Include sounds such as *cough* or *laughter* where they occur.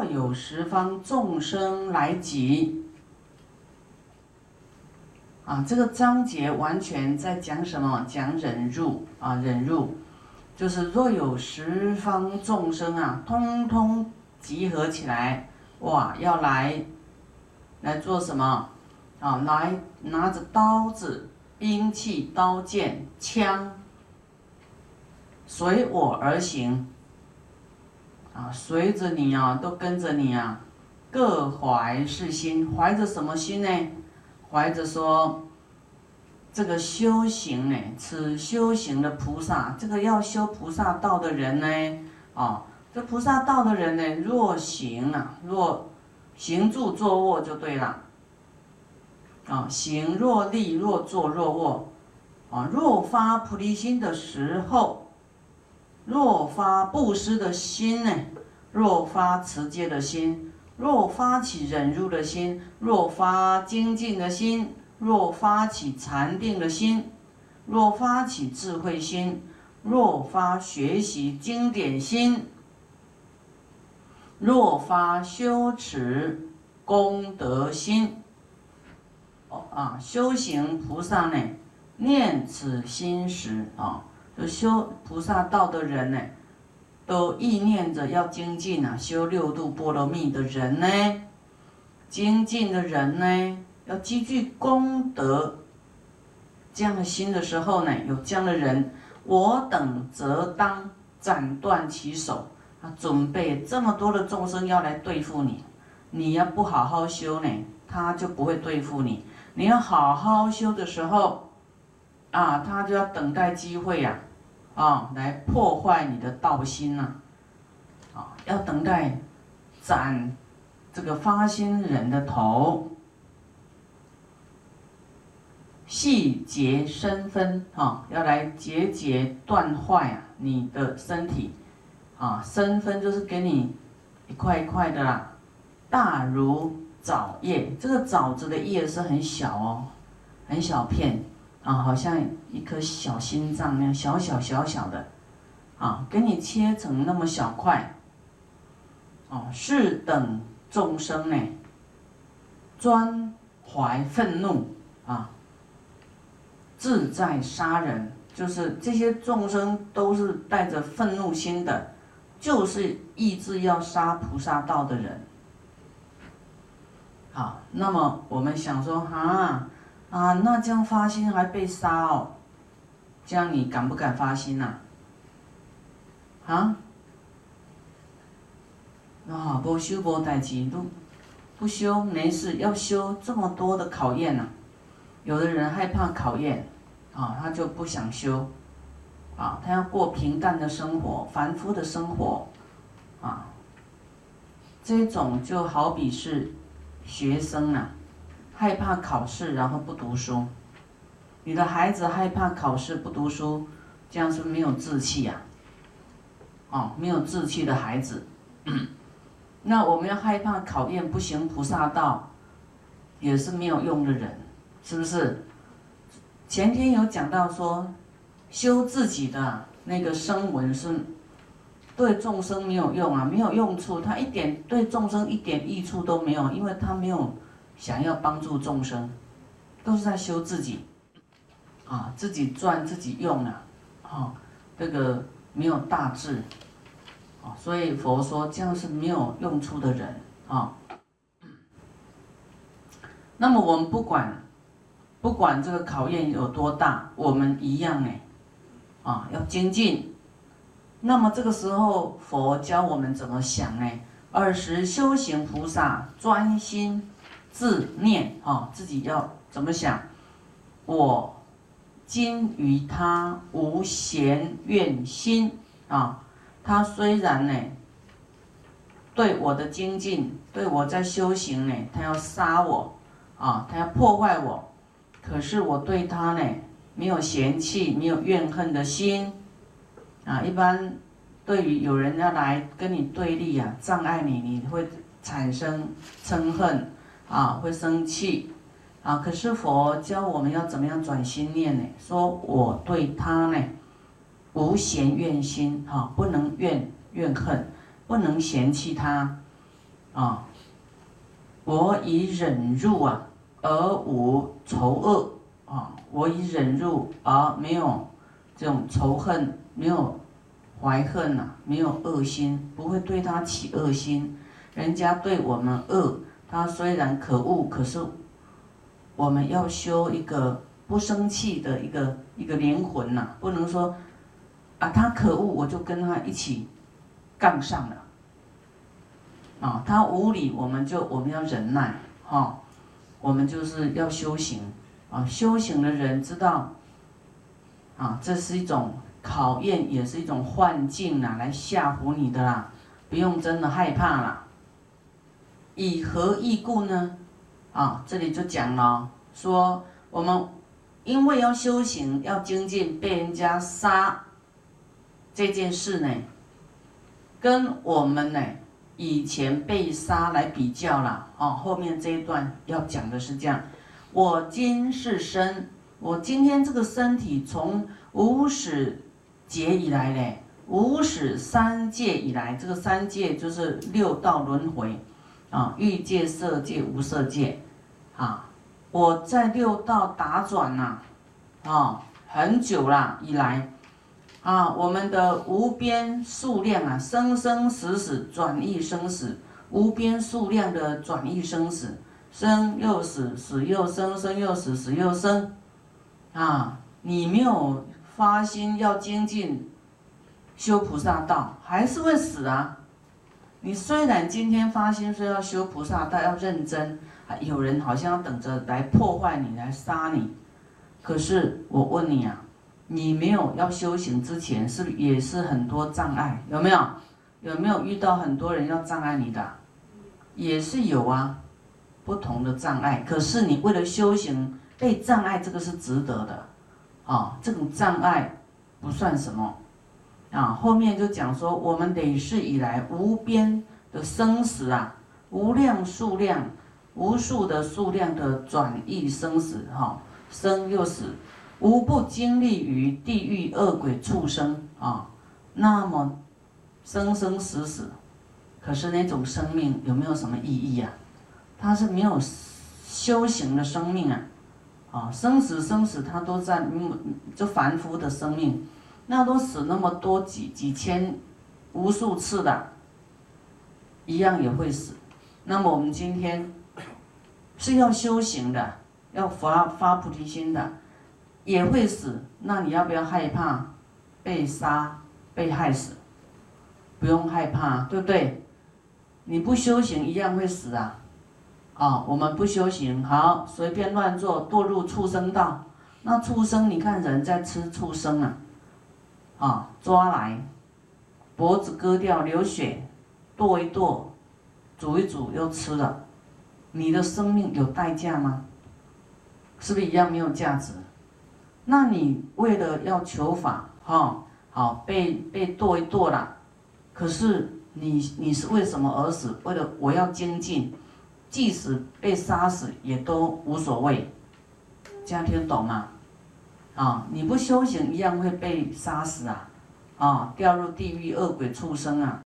若有十方众生来集，啊，这个章节完全在讲什么？讲忍辱啊，忍辱，就是若有十方众生啊，通通集合起来，哇，要来来做什么？啊，来拿着刀子、兵器、刀剑、枪，随我而行。啊，随着你啊，都跟着你啊，各怀是心，怀着什么心呢？怀着说，这个修行呢，此修行的菩萨，这个要修菩萨道的人呢，啊，这菩萨道的人呢，若行啊，若行住坐卧就对了。啊，行若立，若坐若卧，啊，若发菩提心的时候。若发布施的心呢？若发持戒的心，若发起忍辱的心，若发精进的心，若发起禅定的心，若发起智慧心，若发学习经典心，若发修持功德心。哦啊，修行菩萨呢，念此心时啊。有修菩萨道的人呢，都意念着要精进啊，修六度波罗蜜的人呢，精进的人呢，要积聚功德，这样的心的时候呢，有这样的人，我等则当斩断其手啊，准备这么多的众生要来对付你，你要不好好修呢，他就不会对付你。你要好好修的时候，啊，他就要等待机会呀。啊来破坏你的道心呐！啊，要等待斩这个发心人的头，细节生分啊，要来节节断坏啊你的身体啊，生分就是给你一块一块的啦，大如枣叶，这个枣子的叶是很小哦，很小片。啊，好像一颗小心脏那样小小小小的，啊，给你切成那么小块，哦，是等众生呢，专怀愤怒啊，自在杀人，就是这些众生都是带着愤怒心的，就是意志要杀菩萨道的人。好，那么我们想说，哈。啊，那这样发心还被杀哦，这样你敢不敢发心呐？啊？啊，不修不代志，都不修没事，要修这么多的考验呐。有的人害怕考验，啊，他就不想修，啊，他要过平淡的生活，凡夫的生活，啊，这种就好比是学生啊。害怕考试，然后不读书。你的孩子害怕考试不读书，这样是没有志气呀。哦，没有志气的孩子。*clears throat* 那我们要害怕考验不行菩萨道，也是没有用的人，是不是？前天有讲到说，修自己的那个声闻是对众生没有用啊，没有用处，他一点对众生一点益处都没有，因为他没有。想要帮助众生，都是在修自己，啊，自己赚自己用啊，啊，这个没有大志，啊，所以佛说这样是没有用处的人啊。那么我们不管，不管这个考验有多大，我们一样呢，啊，要精进。那么这个时候佛教我们怎么想呢？二十修行菩萨专心。自念啊，自己要怎么想？我今于他无嫌怨心啊。他虽然呢，对我的精进，对我在修行呢，他要杀我啊，他要破坏我。可是我对他呢，没有嫌弃，没有怨恨的心啊。一般对于有人要来跟你对立啊，障碍你，你会产生嗔恨。啊，会生气，啊！可是佛教我们要怎么样转心念呢？说我对他呢，无嫌怨心，哈，不能怨怨恨，不能嫌弃他，啊，我以忍辱啊而无仇恶啊，我以忍辱而没有这种仇恨，没有怀恨呐，没有恶心，不会对他起恶心。人家对我们恶，他虽然可恶，可是我们要修一个不生气的一个一个灵魂呐，不能说啊他可恶，我就跟他一起杠上了。啊，他无理，我们就我们要忍耐，哈，我们就是要修行，啊，修行的人知道，啊，这是一种考验，也是一种幻境啊，来吓唬你的啦，不用真的害怕啦。以何异故呢？啊，这里就讲了，说我们因为要修行，要精进，被人家杀这件事呢，跟我们呢。以前被杀来比较了哦，后面这一段要讲的是这样：我今是身，我今天这个身体从无始劫以来嘞，无始三界以来，这个三界就是六道轮回啊，欲界、色界、无色界啊，我在六道打转呐，啊，很久了以来。啊，我们的无边数量啊，生生死死转易生死，无边数量的转易生死，生又死，死又生，生又死，死又生。啊，你没有发心要精进修菩萨道，还是会死啊。你虽然今天发心说要修菩萨道，要认真，有人好像要等着来破坏你，来杀你。可是我问你啊。你没有要修行之前，是不是也是很多障碍？有没有？有没有遇到很多人要障碍你的？也是有啊，不同的障碍。可是你为了修行被障碍，这个是值得的，啊，这种障碍不算什么，啊，后面就讲说我们累世以来无边的生死啊，无量数量、无数的数量的转易生死，哈，生又死。无不经历于地狱恶鬼畜生啊，那么生生死死，可是那种生命有没有什么意义啊？它是没有修行的生命啊，啊，生死生死，它都在就凡夫的生命，那都死那么多几几千无数次的，一样也会死。那么我们今天 *coughs* 是要修行的，要发发菩提心的。也会死，那你要不要害怕被杀、被害死？不用害怕，对不对？你不修行一样会死啊！啊，我们不修行，好随便乱做，堕入畜生道。那畜生，你看人在吃畜生啊，啊，抓来，脖子割掉，流血，剁一剁，煮一煮又吃了，你的生命有代价吗？是不是一样没有价值？那你为了要求法，哈，好被被剁一剁了，可是你你是为什么而死？为了我要精进，即使被杀死也都无所谓，这样听懂吗？啊，你不修行一样会被杀死啊，啊，掉入地狱恶鬼畜生啊。